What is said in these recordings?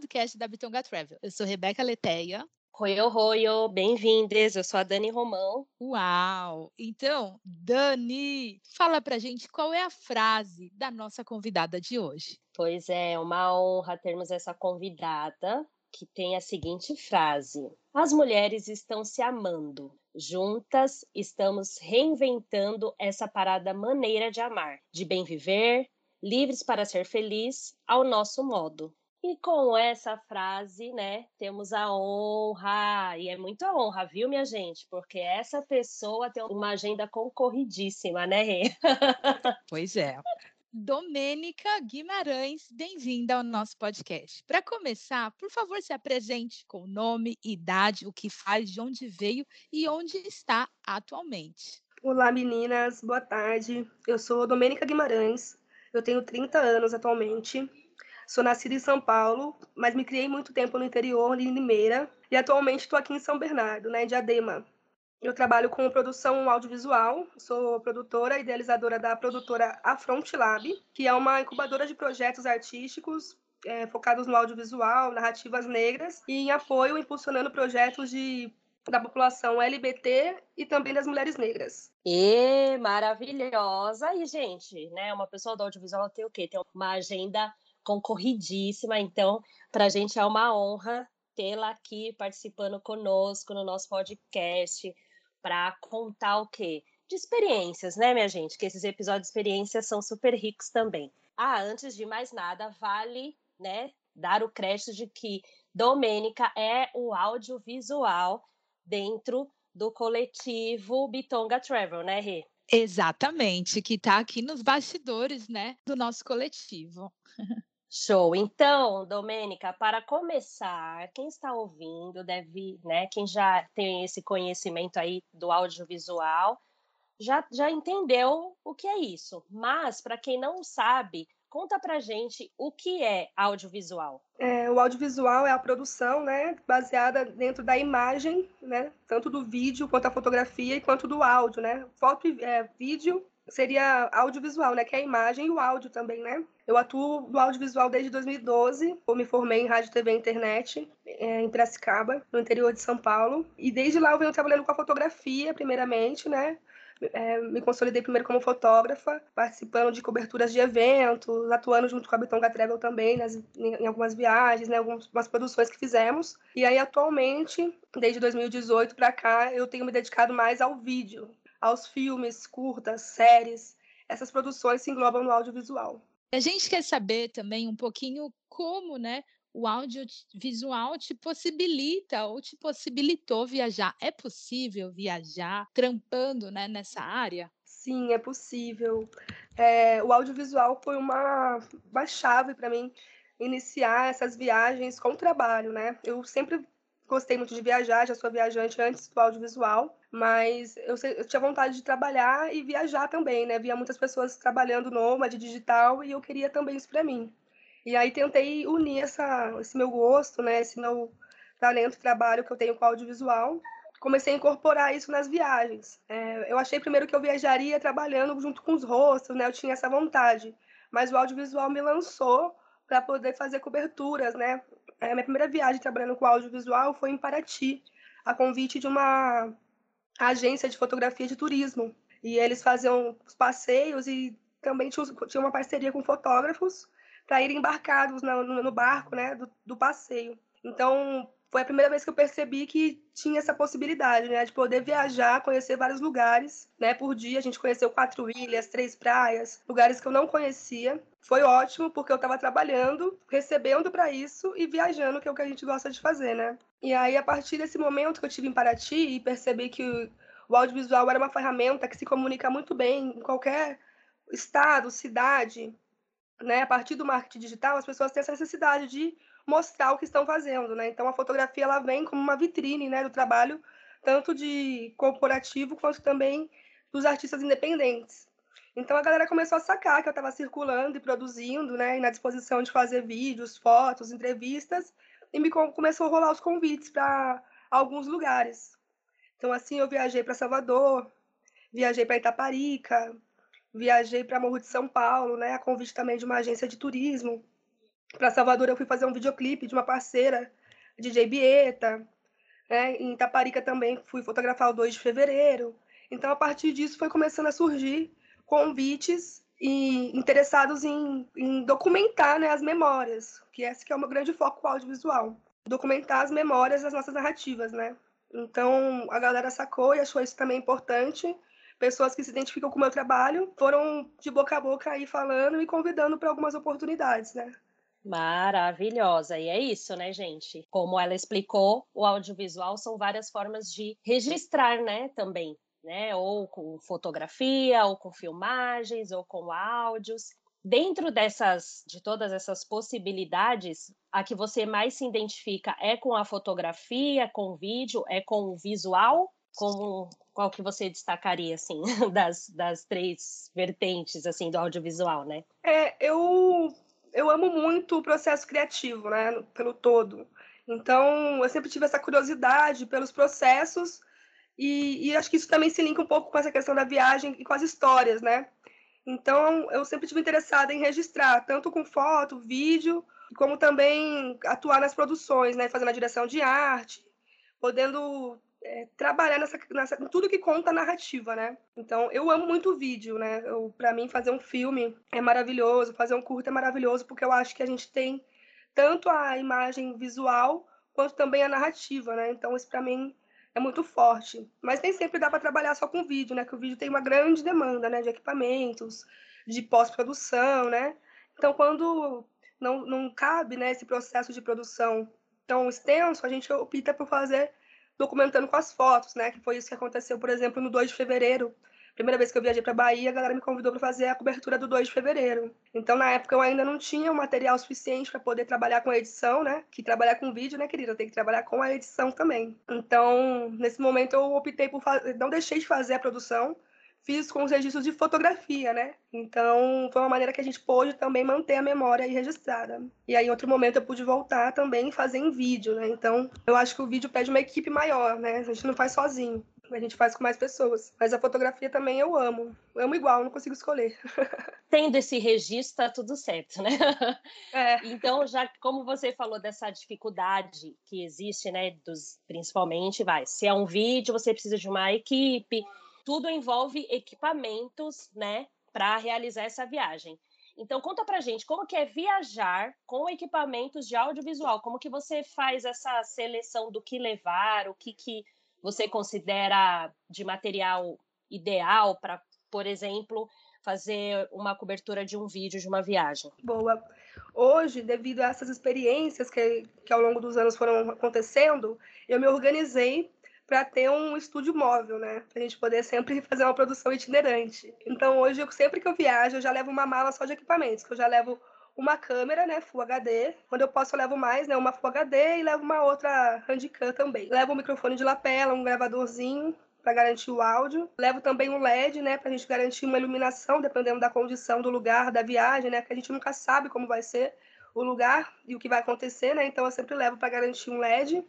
Podcast da Bitonga Travel. Eu sou Rebeca Leteia. Oi, oi, bem-vindas. Eu sou a Dani Romão. Uau! Então, Dani, fala pra gente qual é a frase da nossa convidada de hoje. Pois é, uma honra termos essa convidada que tem a seguinte frase: As mulheres estão se amando. Juntas estamos reinventando essa parada maneira de amar, de bem viver, livres para ser feliz ao nosso modo. E com essa frase, né, temos a honra, e é muita honra, viu, minha gente? Porque essa pessoa tem uma agenda concorridíssima, né, Rê? Pois é. Domênica Guimarães, bem-vinda ao nosso podcast. Para começar, por favor, se apresente com nome, idade, o que faz, de onde veio e onde está atualmente. Olá, meninas, boa tarde. Eu sou Domênica Guimarães, eu tenho 30 anos atualmente. Sou nascida em São Paulo, mas me criei muito tempo no interior, em Limeira, e atualmente estou aqui em São Bernardo, né, em Diadema. Eu trabalho com produção audiovisual, sou produtora e idealizadora da produtora Afront Lab, que é uma incubadora de projetos artísticos é, focados no audiovisual, narrativas negras, e em apoio impulsionando projetos de da população LGBT e também das mulheres negras. E maravilhosa! E, gente, né? Uma pessoa do audiovisual tem o quê? Tem uma agenda concorridíssima, então, para a gente é uma honra tê-la aqui participando conosco no nosso podcast para contar o quê? De experiências, né, minha gente? Que esses episódios de experiências são super ricos também. Ah, antes de mais nada, vale, né, dar o crédito de que Domênica é o audiovisual dentro do coletivo Bitonga Travel, né, Rê? Exatamente, que está aqui nos bastidores, né, do nosso coletivo. Show. Então, Domênica, para começar, quem está ouvindo deve, né, quem já tem esse conhecimento aí do audiovisual, já, já entendeu o que é isso. Mas, para quem não sabe, conta pra gente o que é audiovisual. É, o audiovisual é a produção, né, baseada dentro da imagem, né, tanto do vídeo quanto a fotografia e quanto do áudio, né. Foto e é, vídeo seria audiovisual, né, que é a imagem e o áudio também, né. Eu atuo no audiovisual desde 2012, eu me formei em rádio, TV e internet é, em Piracicaba, no interior de São Paulo, e desde lá eu venho trabalhando com a fotografia, primeiramente, né, é, me consolidei primeiro como fotógrafa, participando de coberturas de eventos, atuando junto com a Bitonga Travel também nas, em, algumas viagens, né, algumas produções que fizemos. E aí, atualmente, desde 2018 para cá, eu tenho me dedicado mais ao vídeo, aos filmes, curtas, séries. Essas produções se englobam no audiovisual. A gente quer saber também um pouquinho como, né, o audiovisual te possibilita ou te possibilitou viajar. É possível viajar trampando né, nessa área? Sim, é possível. É, o audiovisual foi uma, uma chave para mim iniciar essas viagens com trabalho, né? Eu sempre gostei muito de viajar, já sou viajante antes do audiovisual, mas eu, eu, tinha vontade de trabalhar e viajar também, né? Via muitas pessoas trabalhando nômade digital e eu queria também isso para mim. E aí tentei unir essa, esse meu gosto, né, esse meu talento, trabalho que eu tenho com audiovisual. Comecei a incorporar isso nas viagens. É, eu achei primeiro que eu viajaria trabalhando junto com os rostos, né, eu tinha essa vontade. Mas o audiovisual me lançou para poder fazer coberturas, né. É, minha primeira viagem trabalhando com audiovisual foi em Paraty, a convite de uma agência de fotografia de turismo. E eles faziam os passeios e também tinha uma parceria com fotógrafos para irem embarcados no, barco né, do, do, passeio. Então, foi a primeira vez que eu percebi que tinha essa possibilidade né, de poder viajar, conhecer vários lugares né, por dia. A gente conheceu quatro ilhas, três praias, lugares que eu não conhecia. Foi ótimo, porque eu estava trabalhando, recebendo para isso e viajando, que é o que a gente gosta de fazer. Né? E aí, a partir desse momento que eu tive em Paraty e percebi que o audiovisual era uma ferramenta que se comunica muito bem em qualquer estado, cidade, né, a partir do marketing digital, as pessoas têm essa necessidade de mostrar o que estão fazendo, né? Então a fotografia ela vem como uma vitrine, né, do trabalho tanto de corporativo quanto também dos artistas independentes. Então a galera começou a sacar que eu estava circulando e produzindo, né, e na disposição de fazer vídeos, fotos, entrevistas, e me começou a rolar os convites para alguns lugares. Então assim eu viajei para Salvador, viajei para Itaparica, viajei para Morro de São Paulo, né, a convite também de uma agência de turismo. Para Salvador eu fui fazer um videoclipe de uma parceira, DJ Bieta. Né? Em Itaparica também fui fotografar o 2 de fevereiro. Então, a partir disso, foi começando a surgir convites e interessados em, em documentar né, as memórias, que esse que é o meu grande foco audiovisual. Documentar as memórias das nossas narrativas, né? Então, a galera sacou e achou isso também importante. Pessoas que se identificam com o meu trabalho foram de boca a boca aí falando e convidando para algumas oportunidades, né? Maravilhosa. E é isso, né, gente? Como ela explicou, o audiovisual são várias formas de registrar, né, também, né? Ou com fotografia, ou com filmagens, ou com áudios. Dentro dessas, de todas essas possibilidades, a que você mais se identifica é com a fotografia, com o vídeo, é com o visual? Com qual que você destacaria assim das, das três vertentes assim do audiovisual, né? É, eu eu amo muito o processo criativo, né, pelo todo. Então, eu sempre tive essa curiosidade pelos processos e, e, acho que isso também se linka um pouco com essa questão da viagem e com as histórias, né? Então, eu sempre tive interessada em registrar, tanto com foto, vídeo, como também atuar nas produções, né? Fazendo a direção de arte, podendo é, trabalhar nessa, nessa, tudo que conta a narrativa, né? Então, eu amo muito vídeo, né? Para mim, fazer um filme é maravilhoso, fazer um curto é maravilhoso, porque eu acho que a gente tem tanto a imagem visual quanto também a narrativa, né? Então, isso para mim é muito forte. Mas nem sempre dá para trabalhar só com vídeo, né? Que o vídeo tem uma grande demanda, né? De equipamentos, de pós-produção, né? Então, quando não, não cabe né, esse processo de produção tão extenso, a gente opta por fazer documentando com as fotos, né? Que foi isso que aconteceu, por exemplo, no 2 de fevereiro. Primeira vez que eu viajei para Bahia, a galera me convidou para fazer a cobertura do 2 de fevereiro. Então, na época, eu ainda não tinha o material suficiente para poder trabalhar com a edição, né? Que trabalhar com vídeo, né, querida? Tem que trabalhar com a edição também. Então, nesse momento, eu optei por fazer. Não deixei de fazer a produção, fiz com os registros de fotografia, né? Então, foi uma maneira que a gente pôde também manter a memória aí registrada. E aí, em outro momento, eu pude voltar também e fazer em vídeo, né? Então, eu acho que o vídeo pede uma equipe maior, né? A gente não faz sozinho. A gente faz com mais pessoas. Mas a fotografia também eu amo. Eu amo igual, não consigo escolher. Tendo esse registro, tá tudo certo, né? É. Então, já como você falou dessa dificuldade que existe, né? Dos, principalmente, vai, se é um vídeo, você precisa de uma equipe, tudo envolve equipamentos, né, para realizar essa viagem. Então conta pra gente como que é viajar com equipamentos de audiovisual, como que você faz essa seleção do que levar, o que que você considera de material ideal para, por exemplo, fazer uma cobertura de um vídeo de uma viagem. Boa. Hoje, devido a essas experiências que, que ao longo dos anos foram acontecendo, eu me organizei para ter um estúdio móvel, né? Pra gente poder sempre fazer uma produção itinerante. Então, hoje, eu, sempre que eu viajo, eu já levo uma mala só de equipamentos, que eu já levo uma câmera, né, Full HD. Quando eu posso, eu levo mais, né, uma Full HD e levo uma outra Handicam também. Levo um microfone de lapela, um gravadorzinho para garantir o áudio. Levo também um LED, né, para a gente garantir uma iluminação, dependendo da condição do lugar, da viagem, né, que a gente nunca sabe como vai ser o lugar e o que vai acontecer, né? Então eu sempre levo para garantir um LED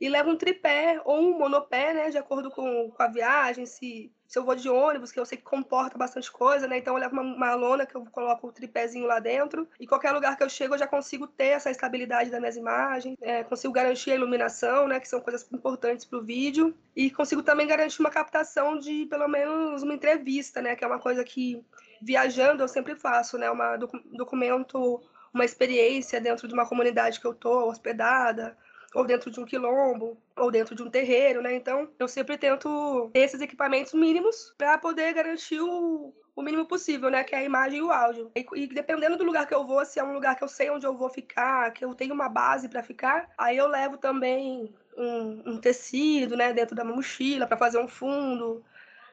e levo um tripé ou um monopé, né, de acordo com, com a viagem, se, se eu vou de ônibus, que eu sei que comporta bastante coisa, né, então eu levo uma, uma lona que eu coloco o tripézinho lá dentro, e qualquer lugar que eu chego eu já consigo ter essa estabilidade das minhas imagens, é, consigo garantir a iluminação, né, que são coisas importantes para o vídeo, e consigo também garantir uma captação de pelo menos uma entrevista, né, que é uma coisa que viajando eu sempre faço, né, uma documento uma experiência dentro de uma comunidade que eu tô hospedada, ou dentro de um quilombo, ou dentro de um terreiro, né? Então, eu sempre tento ter esses equipamentos mínimos para poder garantir o, o mínimo possível, né? Que é a imagem e o áudio. E, e, dependendo do lugar que eu vou, se é um lugar que eu sei onde eu vou ficar, que eu tenho uma base para ficar, aí eu levo também um, um tecido, né? Dentro da minha mochila para fazer um fundo,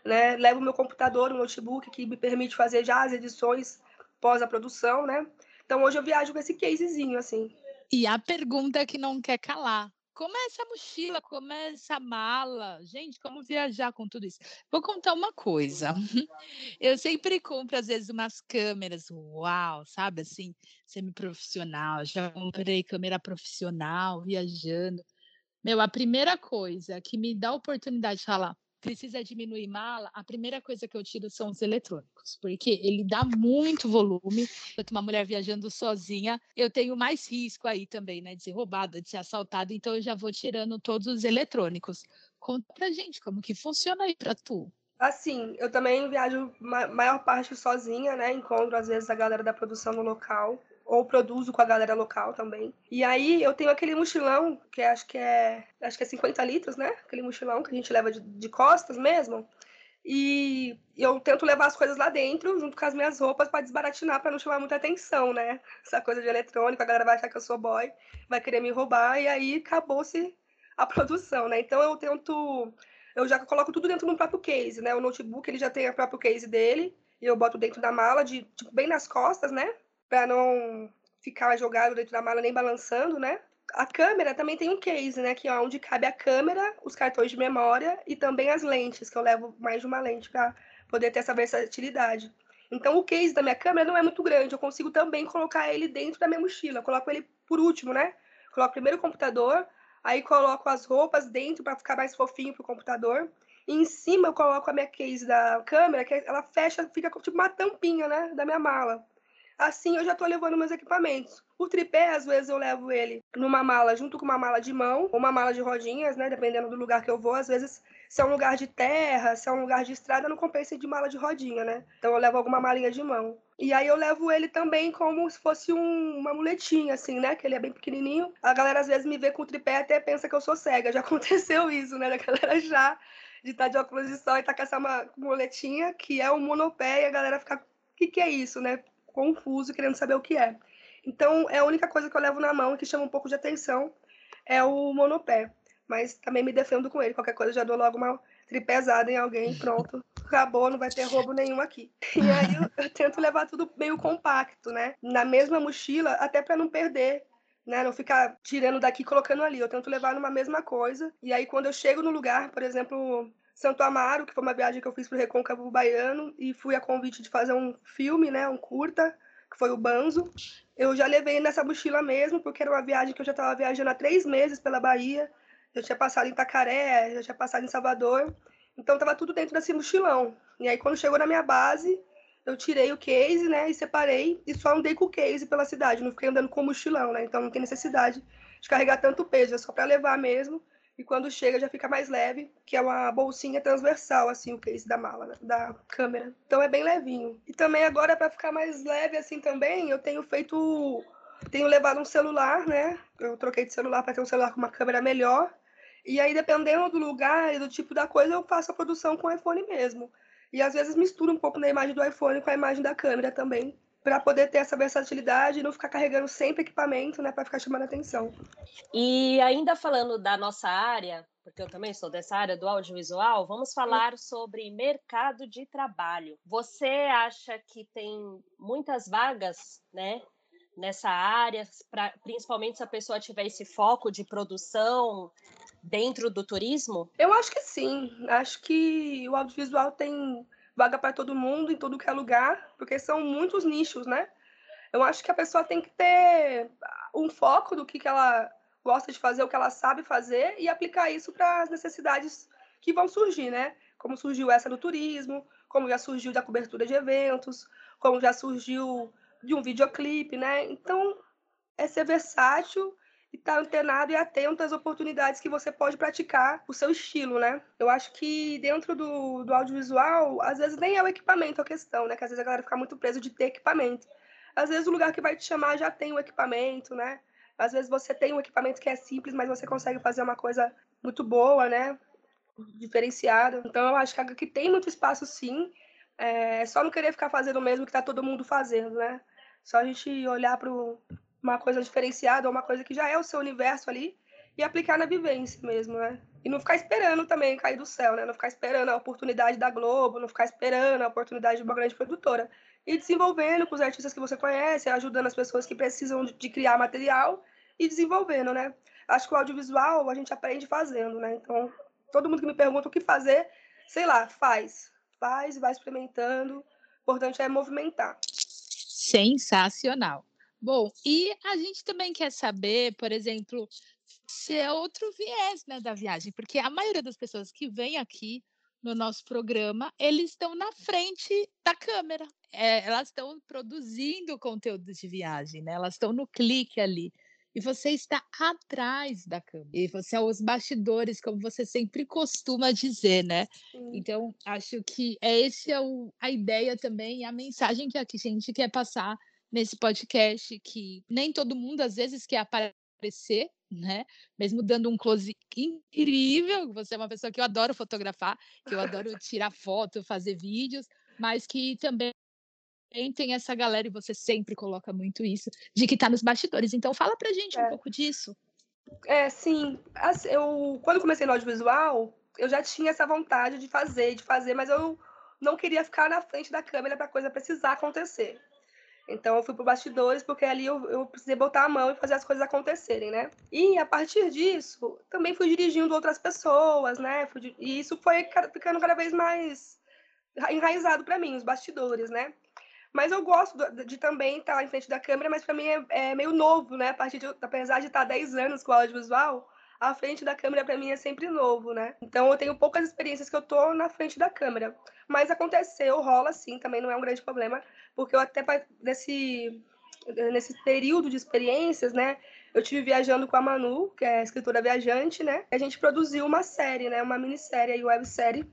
né? Levo meu computador, um notebook que me permite fazer já as edições pós a produção, né? Então hoje eu viajo com esse casezinho, assim. E a pergunta que não quer calar. Como é essa mochila? Como é essa mala? Gente, como viajar com tudo isso? Vou contar uma coisa. Eu sempre compro, às vezes, umas câmeras, uau, sabe assim, semi-profissional. Já comprei câmera profissional, viajando. Meu, a primeira coisa que me dá a oportunidade de falar, precisa diminuir mala, a primeira coisa que eu tiro são os eletrônicos, porque ele dá muito volume. Quanto uma mulher viajando sozinha, eu tenho mais risco aí também, né, de ser roubada, de ser assaltada, então eu já vou tirando todos os eletrônicos. Conta pra gente como que funciona aí pra tu. Assim, eu também viajo ma maior parte sozinha, né? Encontro às vezes a galera da produção no local ou produzo com a galera local também. E aí eu tenho aquele mochilão, que acho que é acho que é 50 litros, né? Aquele mochilão que a gente leva de, de costas mesmo. E eu tento levar as coisas lá dentro, junto com as minhas roupas, para desbaratinar, para não chamar muita atenção, né? Essa coisa de eletrônico, a galera vai achar que eu sou boy, vai querer me roubar, e aí acabou-se a produção, né? Então eu tento. Eu já coloco tudo dentro do próprio case, né? O notebook ele já tem o próprio case dele, e eu boto dentro da mala, de, tipo, bem nas costas, né? Para não ficar jogado dentro da mala nem balançando, né? A câmera também tem um case, né? Que é onde cabe a câmera, os cartões de memória e também as lentes, que eu levo mais de uma lente para poder ter essa versatilidade. Então, o case da minha câmera não é muito grande, eu consigo também colocar ele dentro da minha mochila. Eu coloco ele por último, né? Coloco primeiro o computador, aí coloco as roupas dentro para ficar mais fofinho pro computador. E em cima eu coloco a minha case da câmera, que ela fecha, fica tipo uma tampinha, né? Da minha mala. Assim eu já estou levando meus equipamentos. O tripé, às vezes, eu levo ele numa mala junto com uma mala de mão ou uma mala de rodinhas, né? Dependendo do lugar que eu vou. Às vezes, se é um lugar de terra, se é um lugar de estrada, não compensa de mala de rodinha, né? Então eu levo alguma malinha de mão. E aí eu levo ele também como se fosse um, uma muletinha, assim, né? Que ele é bem pequenininho. A galera às vezes me vê com o tripé até pensa que eu sou cega. Já aconteceu isso, né? Da galera já de estar de óculos de sol e estar tá com essa muletinha, que é um monopé, e a galera fica, o que, que é isso, né? Confuso, querendo saber o que é. Então, é a única coisa que eu levo na mão que chama um pouco de atenção é o monopé. Mas também me defendo com ele. Qualquer coisa, já dou logo uma tripezada em alguém pronto. Acabou, não vai ter roubo nenhum aqui. E aí eu, eu tento levar tudo meio compacto, né? Na mesma mochila, até para não perder né? Não ficar tirando daqui e colocando ali. Eu tento levar numa mesma coisa. E aí, quando eu chego no lugar, por exemplo, Santo Amaro, que foi uma viagem que eu fiz para o Recôncavo Baiano e fui a convite de fazer um filme, né, um curta, que foi o Banzo. Eu já levei nessa mochila mesmo, porque era uma viagem que eu já estava viajando há três meses pela Bahia. Já tinha passado em Itacaré, já tinha passado em Salvador. Então estava tudo dentro desse mochilão. E aí quando chegou na minha base, eu tirei o case, né, e separei e só andei com o case pela cidade, não fiquei andando com o mochilão, né? Então não tem necessidade de carregar tanto peso, é só para levar mesmo e quando chega já fica mais leve, que é uma bolsinha transversal, assim, o case da mala, né? da câmera. Então é bem levinho. E também agora, para ficar mais leve assim também, eu tenho feito. Tenho levado um celular, né? Eu troquei de celular para ter um celular com uma câmera melhor. E aí, dependendo do lugar e do tipo da coisa, eu faço a produção com o iPhone mesmo. E às vezes misturo um pouco na imagem do iPhone com a imagem da câmera também, para poder ter essa versatilidade e não ficar carregando sempre equipamento, né, para ficar chamando atenção. E ainda falando da nossa área, porque eu também sou dessa área do audiovisual, vamos falar sobre mercado de trabalho. Você acha que tem muitas vagas, né, nessa área, pra, principalmente se a pessoa tiver esse foco de produção dentro do turismo? Eu acho que sim. Acho que o audiovisual tem vaga para todo mundo, em todo que é lugar, porque são muitos nichos, né? Eu acho que a pessoa tem que ter um foco do que, que ela gosta de fazer, o que ela sabe fazer e aplicar isso para as necessidades que vão surgir, né? Como surgiu essa do turismo, como já surgiu da cobertura de eventos, como já surgiu de um videoclipe, né? Então, é ser versátil e estar tá antenado e atento às oportunidades que você pode praticar o seu estilo, né? Eu acho que dentro do, do audiovisual, às vezes nem é o equipamento a questão, né? Que às vezes a galera fica muito presa de ter equipamento. Às vezes o lugar que vai te chamar já tem o equipamento, né? Às vezes você tem um equipamento que é simples, mas você consegue fazer uma coisa muito boa, né? Diferenciada. Então eu acho que tem muito espaço sim. É só não querer ficar fazendo o mesmo que está todo mundo fazendo, né? Só a gente olhar para uma coisa diferenciada, uma coisa que já é o seu universo ali, e aplicar na vivência mesmo, né? E não ficar esperando também cair do céu, né? Não ficar esperando a oportunidade da Globo, não ficar esperando a oportunidade de uma grande produtora. e desenvolvendo com os artistas que você conhece, ajudando as pessoas que precisam de, criar material e desenvolvendo, né? Acho que o audiovisual a gente aprende fazendo, né? Então, todo mundo que me pergunta o que fazer, sei lá, faz. Faz, vai experimentando. O importante é movimentar. Sensacional. Bom, e a gente também quer saber, por exemplo, se é outro viés né, da viagem, porque a maioria das pessoas que vem aqui no nosso programa, eles estão na frente da câmera. É, elas estão produzindo conteúdo de viagem, né? Elas estão no clique ali. E você está atrás da câmera. E você é os bastidores, como você sempre costuma dizer, né? Sim. Então, acho que é esse é o, a ideia também, a mensagem que a gente quer passar nesse podcast, que nem todo mundo às vezes quer aparecer, né? Mesmo dando um close incrível, você é uma pessoa que eu adoro fotografar, que eu adoro tirar foto, fazer vídeos, mas que também tem essa galera, e você sempre coloca muito isso, de que está nos bastidores. Então, fala pra gente um É. pouco disso. É, sim. Eu, quando comecei no audiovisual, eu já tinha essa vontade de fazer, de fazer, mas eu não queria ficar na frente da câmera para a coisa precisar acontecer. Então eu fui pro bastidores porque ali eu, eu precisei botar a mão e fazer as coisas acontecerem, né? E a partir disso, também fui dirigindo outras pessoas, né? Fui e isso foi ca- ficando cada vez mais enraizado para mim, os bastidores, né? Mas eu gosto do- de também estar em frente da câmera, mas para mim é, é meio novo, né? A partir de, apesar de estar 10 anos com o audiovisual, a frente da câmera para mim é sempre novo, né? Então eu tenho poucas experiências que eu tô na frente da câmera. Mas aconteceu, rola sim, também não é um grande problema, porque eu até nesse nesse período de experiências, né, eu tive viajando com a Manu, que é escritora viajante, né? A gente produziu uma série, né, uma minissérie e websérie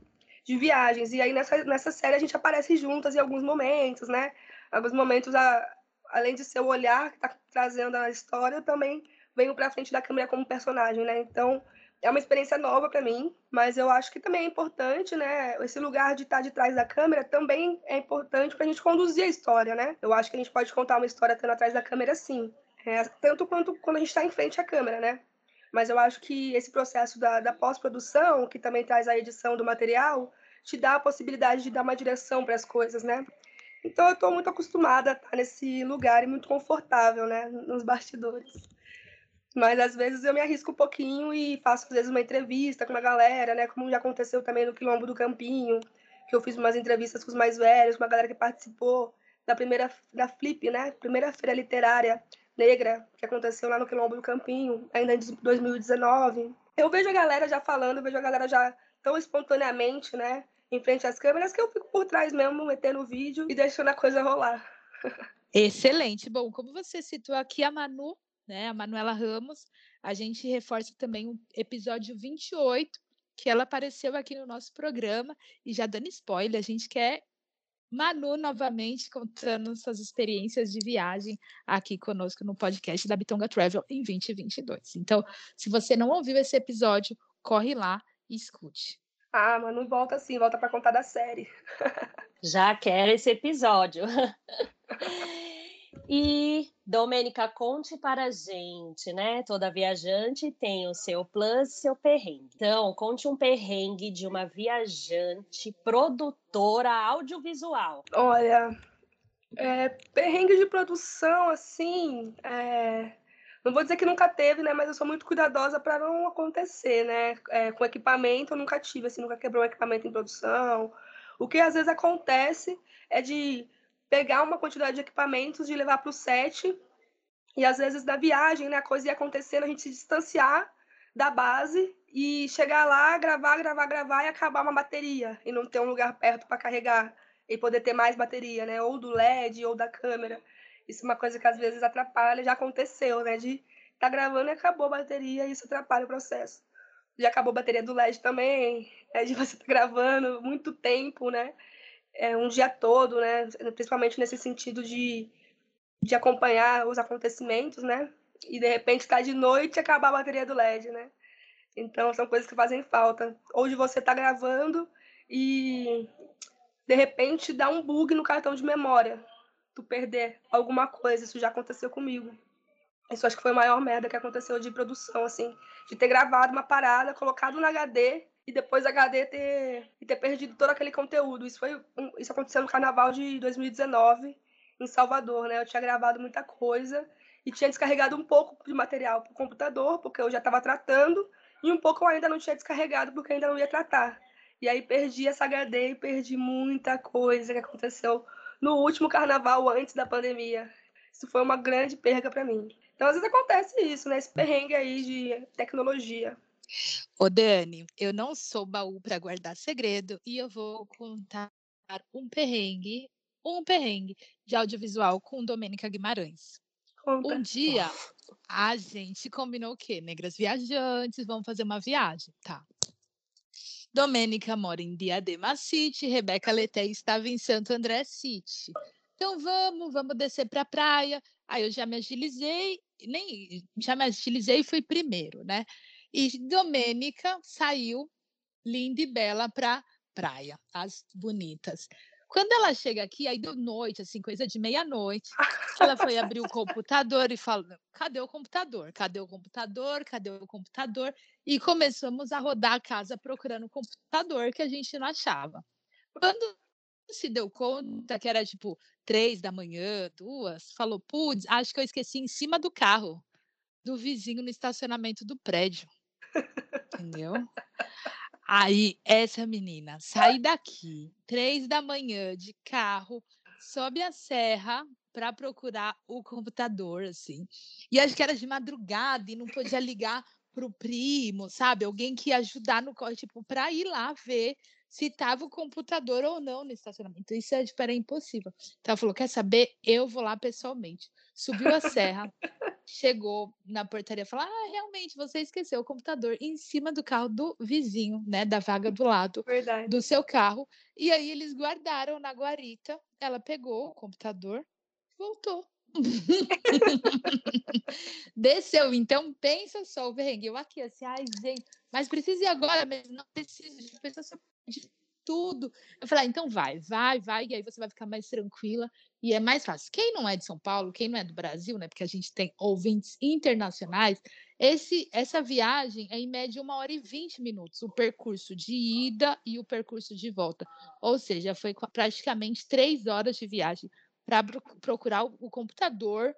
de viagens. E aí nessa nessa série a gente aparece juntas em alguns momentos, né? Alguns momentos a, além de ser o olhar que está trazendo a história, também venho para frente da câmera como personagem, né? Então, é uma experiência nova para mim, mas eu acho que também é importante, né? Esse lugar de estar de trás da câmera também é importante para a gente conduzir a história, né? Eu acho que a gente pode contar uma história estando atrás da câmera, sim. É, tanto quanto quando a gente está em frente à câmera, né? Mas eu acho que esse processo da, da pós-produção, que também traz a edição do material, te dá a possibilidade de dar uma direção para as coisas, né? Então eu estou muito acostumada a estar nesse lugar e muito confortável, né? Nos bastidores. Mas às vezes eu me arrisco um pouquinho e faço às vezes uma entrevista com uma galera, né? Como já aconteceu também no Quilombo do Campinho, que eu fiz umas entrevistas com os mais velhos, com uma galera que participou da primeira da Flip, né? Primeira feira literária negra que aconteceu lá no Quilombo do Campinho, ainda em 2019. Eu vejo a galera já falando, vejo a galera já tão espontaneamente, né? Em frente às câmeras que eu fico por trás mesmo, metendo o vídeo e deixando a coisa rolar. Excelente. Bom, como você citou aqui a Manu, né, a Manuela Ramos, a gente reforça também o episódio 28, que ela apareceu aqui no nosso programa, e já dando spoiler, a gente quer Manu novamente contando suas experiências de viagem aqui conosco no podcast da Bitonga Travel em 2022. Então, se você não ouviu esse episódio, corre lá e escute. Ah, mano, volta sim, volta para contar da série. Já quero esse episódio. E, Domênica, conte para a gente, né? Toda viajante tem o seu plus, seu perrengue. Então, conte um perrengue de uma viajante produtora audiovisual. Olha, é, perrengue de produção, assim, é, não vou dizer que nunca teve, né? Mas eu sou muito cuidadosa para não acontecer, né? É, com equipamento eu nunca tive, assim, nunca quebrou um equipamento em produção. O que às vezes acontece é de pegar uma quantidade de equipamentos, de levar para o set, e às vezes na viagem, né, a coisa ia acontecendo, a gente se distanciar da base e chegar lá, gravar, gravar, gravar e acabar uma bateria e não ter um lugar perto para carregar e poder ter mais bateria, né? Ou do LED ou da câmera. Isso é uma coisa que às vezes atrapalha, já aconteceu, né? De tá gravando e acabou a bateria e isso atrapalha o processo. Já acabou a bateria do LED também, é de você tá gravando muito tempo, né? É, um dia todo, né? Principalmente nesse sentido de, de acompanhar os acontecimentos, né? E de repente tá de noite e acabar a bateria do LED, né? Então são coisas que fazem falta. Ou de você tá gravando e de repente dá um bug no cartão de memória, tu perder alguma coisa, isso já aconteceu comigo. Isso acho que foi a maior merda que aconteceu de produção, assim, de ter gravado uma parada, colocado no HD e depois HD ter, e ter perdido todo aquele conteúdo. Isso, foi, isso aconteceu no carnaval de 2019, em Salvador, né? Eu tinha gravado muita coisa e tinha descarregado um pouco de material para o computador, porque eu já estava tratando, e um pouco eu ainda não tinha descarregado, porque ainda não ia tratar. E aí perdi essa HD e perdi muita coisa que aconteceu no último carnaval antes da pandemia. Isso foi uma grande perda para mim. Então, às vezes acontece isso, né? Esse perrengue aí de tecnologia. Ô, Dani, eu não sou baú para guardar segredo e eu vou contar um perrengue, um perrengue de audiovisual com Domênica Guimarães. Conta. Um dia, a gente combinou o quê? Negras viajantes, vamos fazer uma viagem, tá? Domênica mora em Diadema City, Rebeca Leté estava em Santo André City. Então vamos, vamos descer para a praia. Aí eu já me agilizei, nem já me agilizei e fui primeiro, né? E Domênica saiu linda e bela para praia, as bonitas. Quando ela chega aqui, aí deu noite, assim, coisa de meia-noite, ela foi abrir o computador e falou: cadê o computador? Cadê o computador? Cadê o computador? E começamos a rodar a casa procurando o computador que a gente não achava. Quando se deu conta que era tipo três da manhã, duas, falou: putz, acho que eu esqueci em cima do carro do vizinho no estacionamento do prédio. Entendeu? Aí, essa menina sai daqui, três da manhã, de carro, sobe a serra para procurar o computador, assim. E acho que era de madrugada e não podia ligar pro primo, sabe? Alguém que ia ajudar no corre, tipo, para ir lá ver se tava o computador ou não no estacionamento. Isso é, tipo, era impossível. Então ela falou: quer saber? Eu vou lá pessoalmente. Subiu a serra, chegou na portaria e falou: Ah, realmente, você esqueceu o computador em cima do carro do vizinho, né? Da vaga do lado Verdade. do seu carro. E aí eles guardaram na guarita. Ela pegou o computador, voltou. Desceu. Então, pensa só o perrengue. Eu aqui, assim, ai, gente, mas precisa ir agora mesmo? Não precisa, já pensa só de tudo. Eu falei, ah, então vai, vai, vai, e aí você vai ficar mais tranquila e é mais fácil. Quem não é de São Paulo, quem não é do Brasil, né? Porque a gente tem ouvintes internacionais, esse, essa viagem é em média uma hora e vinte minutos, o percurso de ida e o percurso de volta. Ou seja, foi praticamente três horas de viagem para procurar o computador,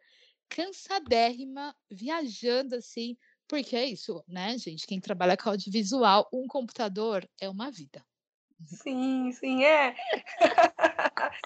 cansadérrima, viajando assim, porque é isso, né, gente? Quem trabalha com audiovisual, um computador é uma vida. Sim, sim, é.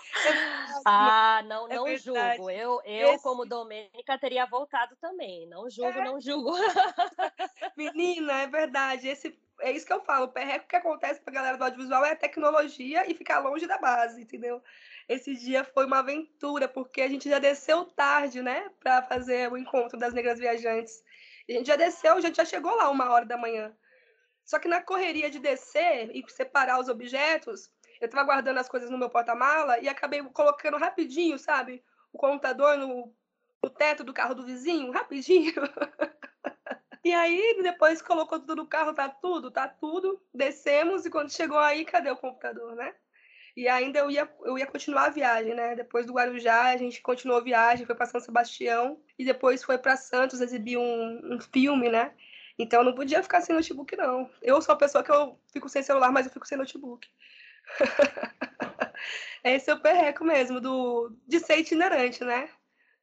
Ah, não, É não verdade. julgo. Eu, eu Esse- como Domênica, teria voltado também. Não julgo, não julgo. Menina, é verdade. Esse, é isso que eu falo. O perreco que acontece pra galera do audiovisual é a tecnologia e ficar longe da base, entendeu? Esse dia foi uma aventura, porque a gente já desceu tarde, né? Pra fazer o encontro das negras viajantes. A gente já desceu, a gente já chegou lá uma hora da manhã. Só que na correria de descer e separar os objetos, eu tava guardando as coisas no meu porta-mala e acabei colocando rapidinho, sabe? O computador no, no teto do carro do vizinho, rapidinho. E aí, depois colocou tudo no carro, tá tudo, tá tudo. Descemos e quando chegou aí, cadê o computador, né? E ainda eu ia, eu ia continuar a viagem, né? Depois do Guarujá, a gente continuou a viagem, foi para São Sebastião e depois foi para Santos exibir um, um filme, né? Então eu não podia ficar sem notebook, não. Eu sou a pessoa que eu fico sem celular, mas eu fico sem notebook. Esse é o perreco mesmo, do, de ser itinerante, né?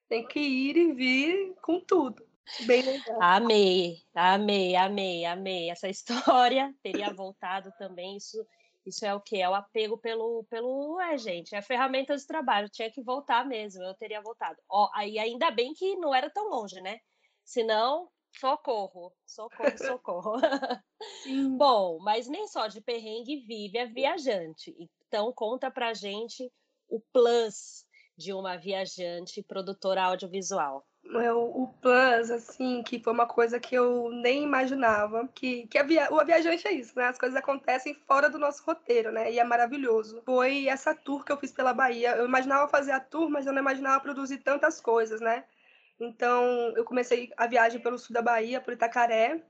Tem que ir e vir com tudo. Bem legal. Amei, amei, amei, amei essa história. Teria voltado também. Isso, isso é o que? É o apego pelo, pelo. É, gente, é ferramenta de trabalho. Tinha que voltar mesmo. Eu teria voltado. Ó, aí ainda bem que não era tão longe, né? Senão, socorro, socorro, socorro. Bom, mas nem só de perrengue vive a viajante. Então, conta pra gente o plus de uma viajante produtora audiovisual. É, o, Plus, assim, que foi uma coisa que eu nem imaginava. Que, que a, via, o viajante é isso, né? As coisas acontecem fora do nosso roteiro, né? E é maravilhoso. Foi essa tour que eu fiz pela Bahia. Eu imaginava fazer a tour, mas eu não imaginava produzir tantas coisas, né? Então, eu comecei a viagem pelo sul da Bahia, por Itacaré.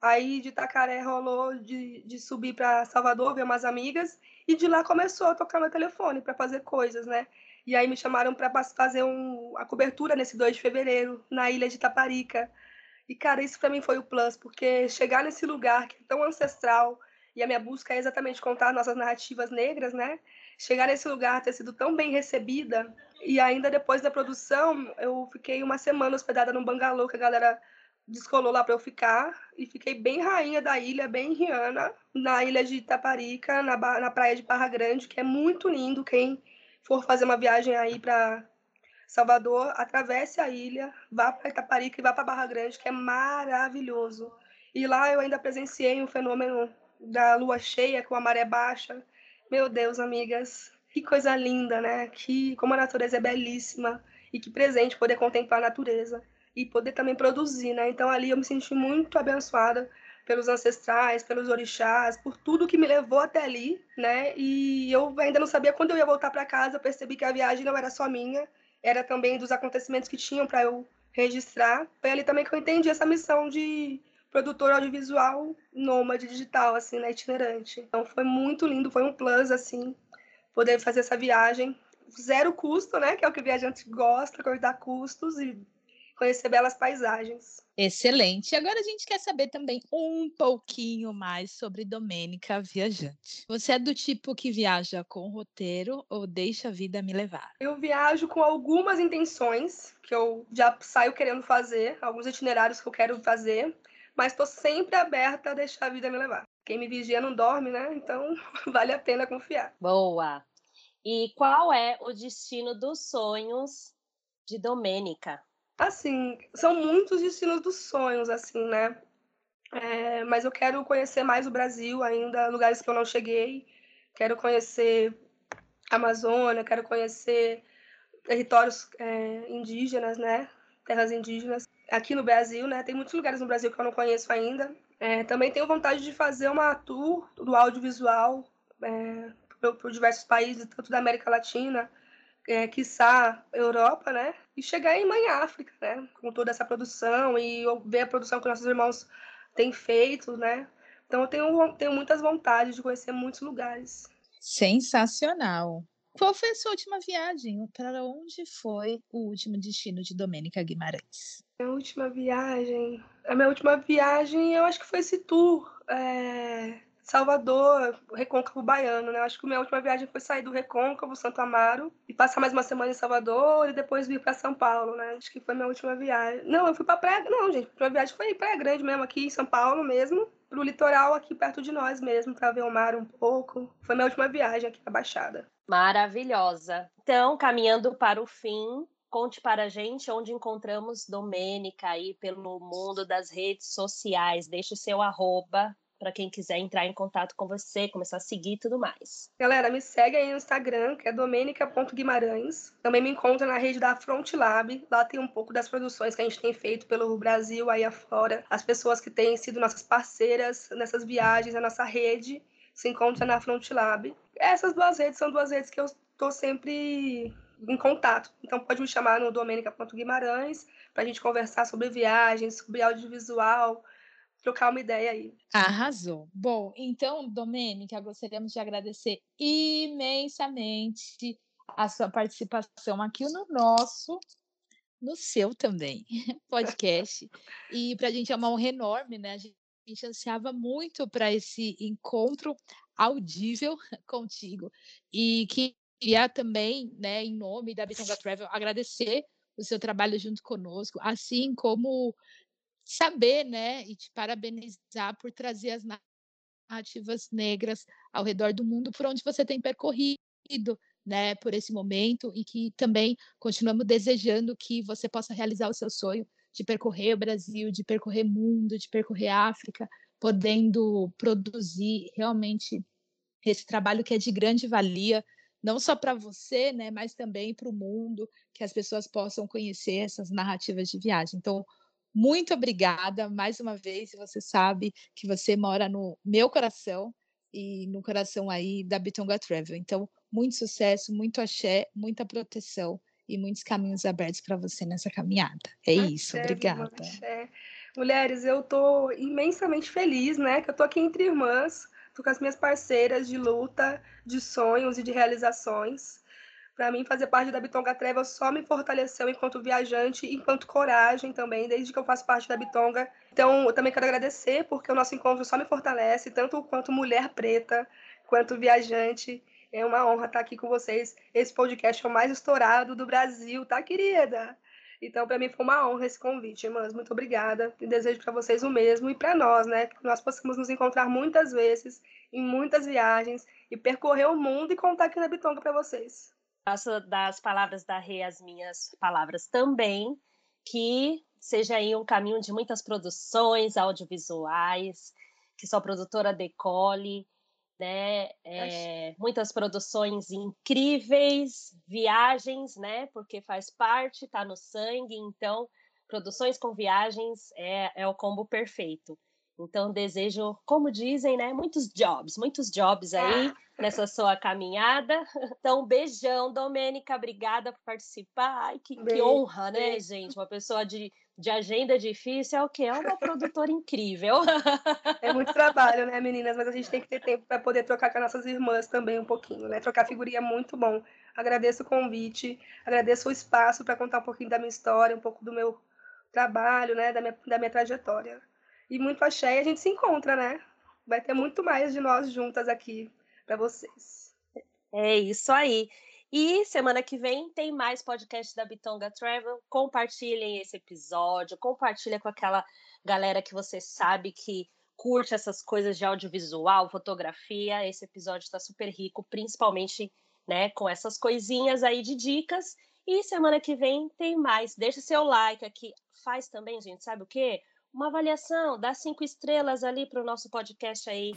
Aí de Itacaré rolou de, de subir para Salvador, ver umas amigas. E de lá começou a tocar meu telefone para fazer coisas, né? E aí me chamaram para fazer um, a cobertura nesse 2 de fevereiro, na ilha de Taparica. E, cara, isso para mim foi o plus, porque chegar nesse lugar que é tão ancestral e a minha busca é exatamente contar nossas narrativas negras, né? Chegar nesse lugar, ter sido tão bem recebida, e ainda depois da produção, eu fiquei uma semana hospedada num bangalô que a galera descolou lá para eu ficar, e fiquei bem rainha da ilha, bem Rihanna, na ilha de Itaparica, na, na praia de Barra Grande, que é muito lindo. Quem for fazer uma viagem aí para Salvador, atravesse a ilha, vá para Itaparica e vá para Barra Grande, que é maravilhoso. E lá eu ainda presenciei um fenômeno da lua cheia com a maré baixa. Meu Deus, amigas, que coisa linda, né? Que como a natureza é belíssima e que presente poder contemplar a natureza e poder também produzir, né? Então ali eu me senti muito abençoada pelos ancestrais, pelos orixás, por tudo que me levou até ali, né? E eu ainda não sabia quando eu ia voltar para casa, percebi que a viagem não era só minha, era também dos acontecimentos que tinham para eu registrar. Foi ali também que eu entendi essa missão de produtor audiovisual nômade digital, assim, né, itinerante. Então foi muito lindo, foi um plus, assim, poder fazer essa viagem. Zero custo, né, que é o que o viajante gosta, cortar custos e conhecer belas paisagens. Excelente. Agora a gente quer saber também um pouquinho mais sobre Domênica Viajante. Você é do tipo que viaja com roteiro ou deixa a vida me levar? Eu viajo com algumas intenções que eu já saio querendo fazer, alguns itinerários que eu quero fazer, mas estou sempre aberta a deixar a vida me levar. Quem me vigia não dorme, né? Então vale a pena confiar. Boa! E qual é o destino dos sonhos de Domênica? Assim, são muitos destinos dos sonhos, assim, né? É, mas eu quero conhecer mais o Brasil ainda, lugares que eu não cheguei. Quero conhecer a Amazônia, quero conhecer territórios é, indígenas, né? Terras indígenas aqui no Brasil, né? Tem muitos lugares no Brasil que eu não conheço ainda. É, também tenho vontade de fazer uma tour do audiovisual é, por, diversos países, tanto da América Latina, é, quiçá Europa, né? E chegar em Mãe África, né? Com toda essa produção e ver a produção que nossos irmãos têm feito, né? Então eu tenho, tenho muitas vontades de conhecer muitos lugares. Sensacional. Qual foi a sua última viagem? Para onde foi o último destino de Domênica Guimarães? Minha última viagem. A minha última viagem, eu acho que foi esse tour. É... Salvador, Recôncavo Baiano, né? Acho que a minha última viagem foi sair do Recôncavo, Santo Amaro, e passar mais uma semana em Salvador e depois vir para São Paulo, né? Acho que foi minha última viagem. Não, eu fui para Praia. Não, gente, a última viagem foi Praia Grande mesmo, aqui em São Paulo mesmo, pro litoral aqui perto de nós mesmo, para ver o mar um pouco. Foi minha última viagem aqui na Baixada. Maravilhosa. Então, caminhando para o fim, conte para a gente onde encontramos Domênica aí pelo mundo das redes sociais. Deixe o seu arroba para quem quiser entrar em contato com você, começar a seguir e tudo mais. Galera, me segue aí no Instagram, que é domenica.guimarães. Também me encontra na rede da Frontlab. Lá tem um pouco das produções que a gente tem feito pelo Brasil aí afora. As pessoas que têm sido nossas parceiras nessas viagens, a nossa rede se encontra na Frontlab. Essas duas redes são duas redes que eu estou sempre em contato. Então pode me chamar no domenica.guimarães para a gente conversar sobre viagens, sobre audiovisual, trocar uma ideia aí. Arrasou. Bom, então, Domênica, gostaríamos de agradecer imensamente a sua participação aqui no nosso, no seu também, podcast. E para a gente é uma honra enorme, né? A gente, ansiava muito para esse encontro audível contigo. E queria também, né, em nome da Bitonga Travel, agradecer o seu trabalho junto conosco, assim como saber, né, e te parabenizar por trazer as narrativas negras ao redor do mundo por onde você tem percorrido, né, por esse momento e que também continuamos desejando que você possa realizar o seu sonho de percorrer o Brasil, de percorrer o mundo, de percorrer África, podendo produzir realmente esse trabalho que é de grande valia, não só para você, né, mas também para o mundo, que as pessoas possam conhecer essas narrativas de viagem. Então, muito obrigada mais uma vez. Você sabe que você mora no meu coração e no coração aí da Bitonga Travel. Então, muito sucesso, muito axé, muita proteção e muitos caminhos abertos para você nessa caminhada. É axé, isso, obrigada. Mulheres, eu estou imensamente feliz, né? Que eu estou aqui entre irmãs, estou com as minhas parceiras de luta, de sonhos e de realizações. Para mim, fazer parte da Bitonga Travel só me fortaleceu enquanto viajante, enquanto coragem também, desde que eu faço parte da Bitonga. Então, eu também quero agradecer, porque o nosso encontro só me fortalece, tanto quanto mulher preta, quanto viajante. É uma honra estar aqui com vocês. Esse podcast é o mais estourado do Brasil, tá, querida? Então, para mim foi uma honra esse convite, irmãs. Muito obrigada. E desejo para vocês o mesmo e para nós, né? Que nós possamos nos encontrar muitas vezes, em muitas viagens, e percorrer o mundo e contar aqui na Bitonga para vocês faço das palavras da Rê as minhas palavras também, que seja aí um caminho de muitas produções audiovisuais, que sua produtora decole, né? É, muitas produções incríveis, viagens, né? Porque faz parte, está no sangue, então produções com viagens é, é o combo perfeito. Então, desejo, como dizem, né, muitos jobs, muitos jobs aí nessa sua caminhada. Então, beijão, Domênica, obrigada por participar. Ai, que, que honra, né, gente? Uma pessoa de, de agenda difícil é o quê? É uma produtora incrível. É muito trabalho, né, meninas? Mas a gente tem que ter tempo para poder trocar com as nossas irmãs também um pouquinho, né? Trocar figurinha é muito bom. Agradeço o convite, agradeço o espaço para contar um pouquinho da minha história, um pouco do meu trabalho, né, da minha, da minha trajetória e muito axé. E a gente se encontra, né? Vai ter muito mais de nós juntas aqui para vocês. É isso aí. E semana que vem tem mais podcast da Bitonga Travel. Compartilhem esse episódio, compartilha com aquela galera que você sabe que curte essas coisas de audiovisual, fotografia. Esse episódio está super rico, principalmente né, com essas coisinhas aí de dicas. E semana que vem tem mais. Deixa seu like aqui. Faz também, gente, sabe o quê? Uma avaliação, dá cinco estrelas ali para o nosso podcast aí,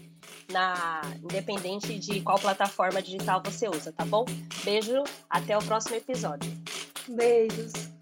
na independente de qual plataforma digital você usa, tá bom? Beijo, até o próximo episódio. Beijos.